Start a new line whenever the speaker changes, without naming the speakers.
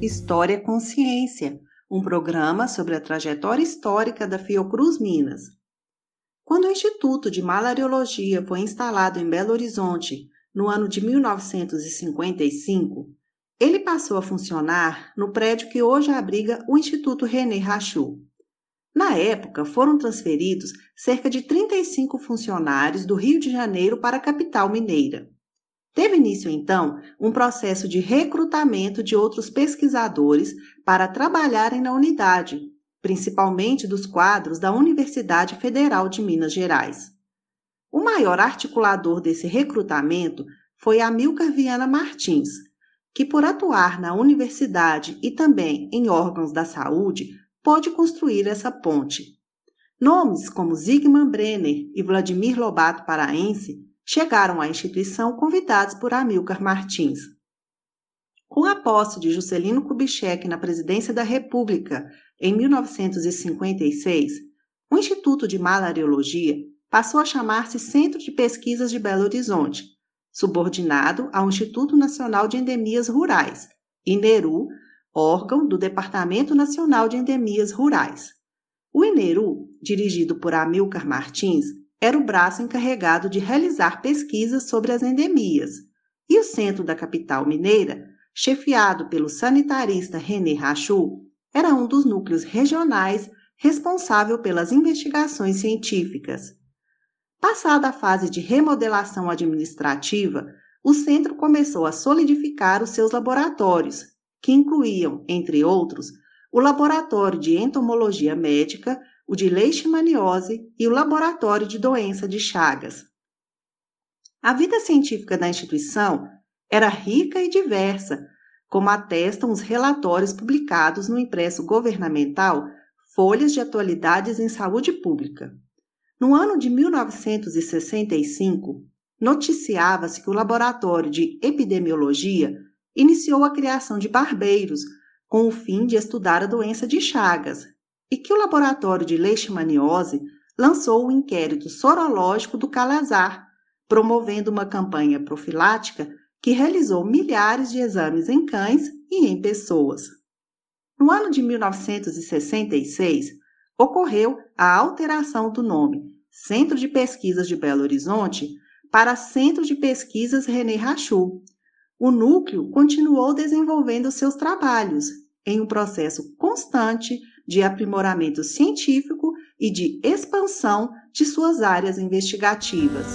História Consciência, um programa sobre a trajetória histórica da Fiocruz Minas. Quando o Instituto de Malariologia foi instalado em Belo Horizonte no ano de 1955, ele passou a funcionar no prédio que hoje abriga o Instituto René Rachou. Na época, foram transferidos cerca de 35 funcionários do Rio de Janeiro para a capital mineira. Teve início, então, um processo de recrutamento de outros pesquisadores para trabalharem na unidade, principalmente dos quadros da Universidade Federal de Minas Gerais. O maior articulador desse recrutamento foi Amilcar Viana Martins, que, por atuar na universidade e também em órgãos da saúde, pôde construir essa ponte. Nomes como Zygmunt Brenner e Vladimir Lobato Paraense chegaram à instituição convidados por Amilcar Martins. Com a posse de Juscelino Kubitschek na presidência da República em 1956, o Instituto de Malariologia passou a chamar-se Centro de Pesquisas de Belo Horizonte, subordinado ao Instituto Nacional de Endemias Rurais, INERU, órgão do Departamento Nacional de Endemias Rurais. O INERU, dirigido por Amilcar Martins, era o braço encarregado de realizar pesquisas sobre as endemias, e o centro da capital mineira, chefiado pelo sanitarista René Rachou, era um dos núcleos regionais responsável pelas investigações científicas. Passada a fase de remodelação administrativa, o centro começou a solidificar os seus laboratórios, que incluíam, entre outros, o Laboratório de Entomologia Médica, o de leishmaniose e o Laboratório de Doença de Chagas. A vida científica da instituição era rica e diversa, como atestam os relatórios publicados no impresso governamental Folhas de Atualidades em Saúde Pública. No ano de 1965, noticiava-se que o Laboratório de Epidemiologia iniciou a criação de barbeiros com o fim de estudar a doença de Chagas, e que o laboratório de leishmaniose lançou o inquérito sorológico do calazar, promovendo uma campanha profilática que realizou milhares de exames em cães e em pessoas. No ano de 1966, ocorreu a alteração do nome Centro de Pesquisas de Belo Horizonte para Centro de Pesquisas René Rachou. O núcleo continuou desenvolvendo seus trabalhos em um processo constante de aprimoramento científico e de expansão de suas áreas investigativas.